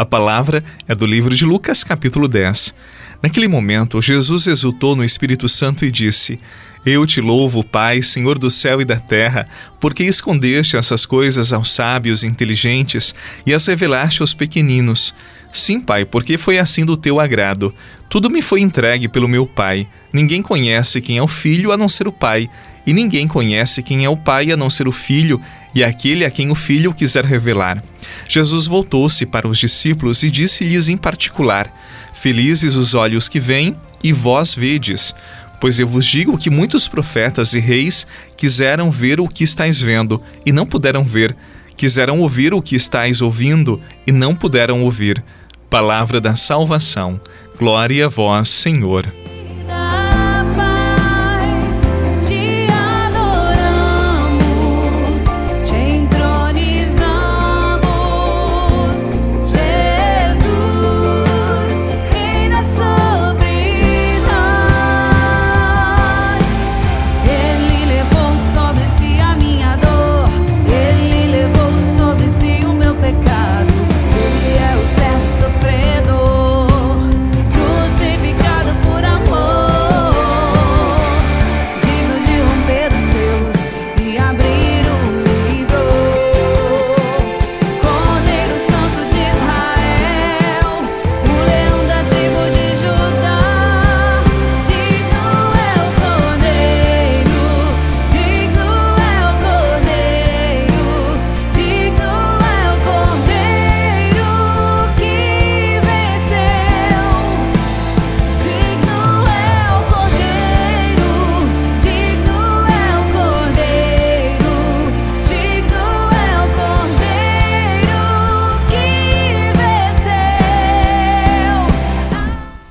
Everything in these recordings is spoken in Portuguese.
A palavra é do livro de Lucas, capítulo 10. Naquele momento, Jesus exultou no Espírito Santo e disse: Eu te louvo, Pai, Senhor do céu e da terra, porque escondeste essas coisas aos sábios e inteligentes e as revelaste aos pequeninos. Sim, Pai, porque foi assim do teu agrado. Tudo me foi entregue pelo meu Pai. Ninguém conhece quem é o Filho a não ser o Pai, e ninguém conhece quem é o Pai a não ser o Filho e aquele a quem o Filho quiser revelar. Jesus voltou-se para os discípulos e disse-lhes em particular: Felizes os olhos que veem e vós vedes. Pois eu vos digo que muitos profetas e reis quiseram ver o que estáis vendo e não puderam ver, quiseram ouvir o que estáis ouvindo e não puderam ouvir. Palavra da salvação. Glória a vós, Senhor.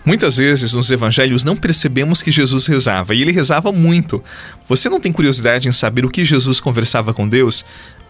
Muitas vezes nos evangelhos não percebemos que Jesus rezava, e ele rezava muito. Você não tem curiosidade em saber o que Jesus conversava com Deus?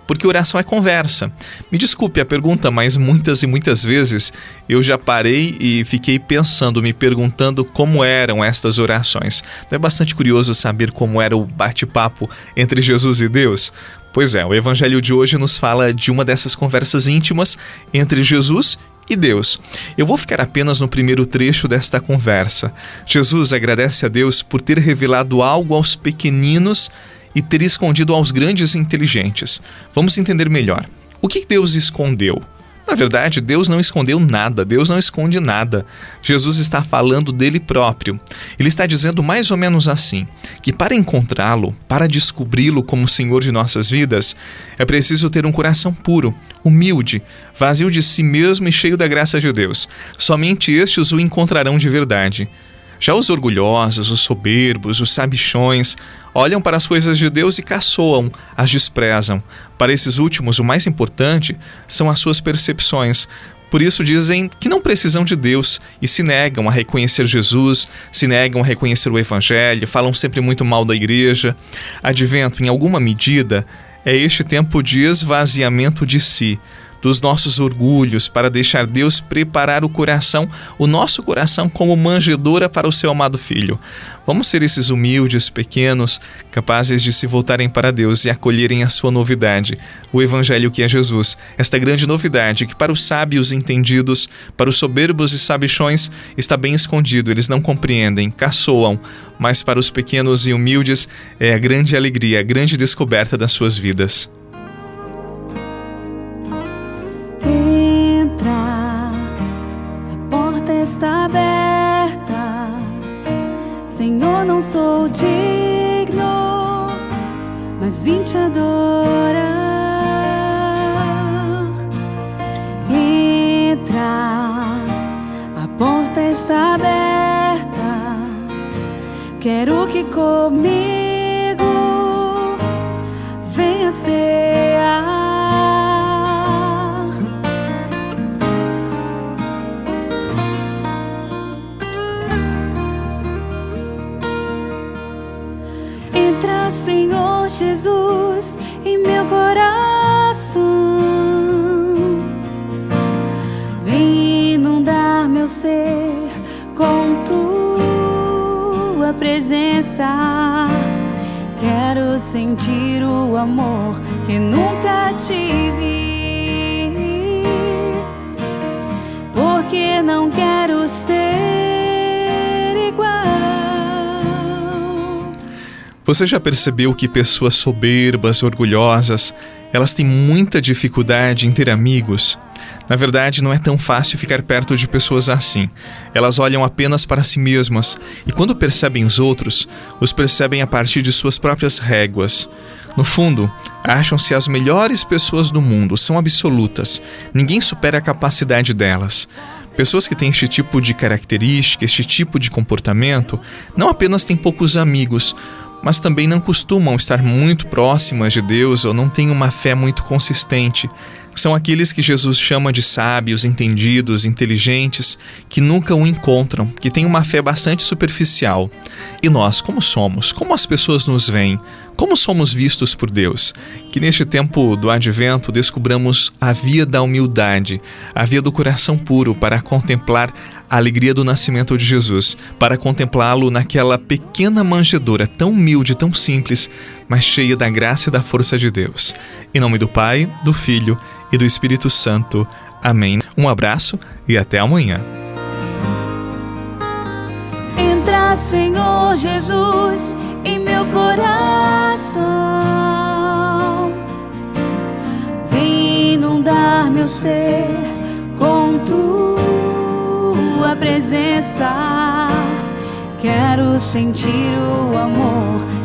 Porque oração é conversa. Me desculpe a pergunta, mas muitas e muitas vezes eu já parei e fiquei pensando, me perguntando como eram estas orações. Não é bastante curioso saber como era o bate-papo entre Jesus e Deus? Pois é, o evangelho de hoje nos fala de uma dessas conversas íntimas entre Jesus e Deus. Eu vou ficar apenas no primeiro trecho desta conversa. Jesus agradece a Deus por ter revelado algo aos pequeninos e ter escondido aos grandes e inteligentes. Vamos entender melhor. O que Deus escondeu? Na verdade, Deus não escondeu nada, Deus não esconde nada. Jesus está falando dele próprio. Ele está dizendo mais ou menos assim: que para encontrá-lo, para descobri-lo como Senhor de nossas vidas, é preciso ter um coração puro, humilde, vazio de si mesmo e cheio da graça de Deus. Somente estes o encontrarão de verdade. Já os orgulhosos, os soberbos, os sabichões, olham para as coisas de Deus e caçoam, as desprezam. Para esses últimos, o mais importante são as suas percepções. Por isso dizem que não precisam de Deus e se negam a reconhecer Jesus, se negam a reconhecer o Evangelho, falam sempre muito mal da igreja. Advento, em alguma medida, é este tempo de esvaziamento de si dos nossos orgulhos, para deixar Deus preparar o coração, o nosso coração, como manjedora para o seu amado Filho. Vamos ser esses humildes, pequenos, capazes de se voltarem para Deus e acolherem a sua novidade, o Evangelho que é Jesus, esta grande novidade que para os sábios entendidos, para os soberbos e sabichões, está bem escondido, eles não compreendem, caçoam, mas para os pequenos e humildes é a grande alegria, a grande descoberta das suas vidas. Está aberta. Senhor, não sou digno, mas vim te adorar. Entra, a porta está aberta. Quero que comigo venha ser. Jesus em meu coração. Vem inundar meu ser com tua presença. Quero sentir o amor que nunca tive. Você já percebeu que pessoas soberbas, orgulhosas, elas têm muita dificuldade em ter amigos? Na verdade, não é tão fácil ficar perto de pessoas assim. Elas olham apenas para si mesmas e, quando percebem os outros, os percebem a partir de suas próprias réguas. No fundo, acham-se as melhores pessoas do mundo, são absolutas. Ninguém supera a capacidade delas. Pessoas que têm este tipo de característica, este tipo de comportamento, não apenas têm poucos amigos, mas também não costumam estar muito próximas de Deus ou não têm uma fé muito consistente. São aqueles que Jesus chama de sábios, entendidos, inteligentes, que nunca o encontram, que têm uma fé bastante superficial. E nós, como somos? Como as pessoas nos veem? Como somos vistos por Deus? Que neste tempo do advento descubramos a via da humildade, a via do coração puro para contemplar a alegria do nascimento de Jesus, para contemplá-lo naquela pequena manjedoura tão humilde, tão simples, mas cheia da graça e da força de Deus. Em nome do Pai, do Filho e do Espírito Santo. Amém. Um abraço e até amanhã. Entra, Senhor Jesus, em meu coração. Vem inundar meu ser com tua presença. Quero sentir o amor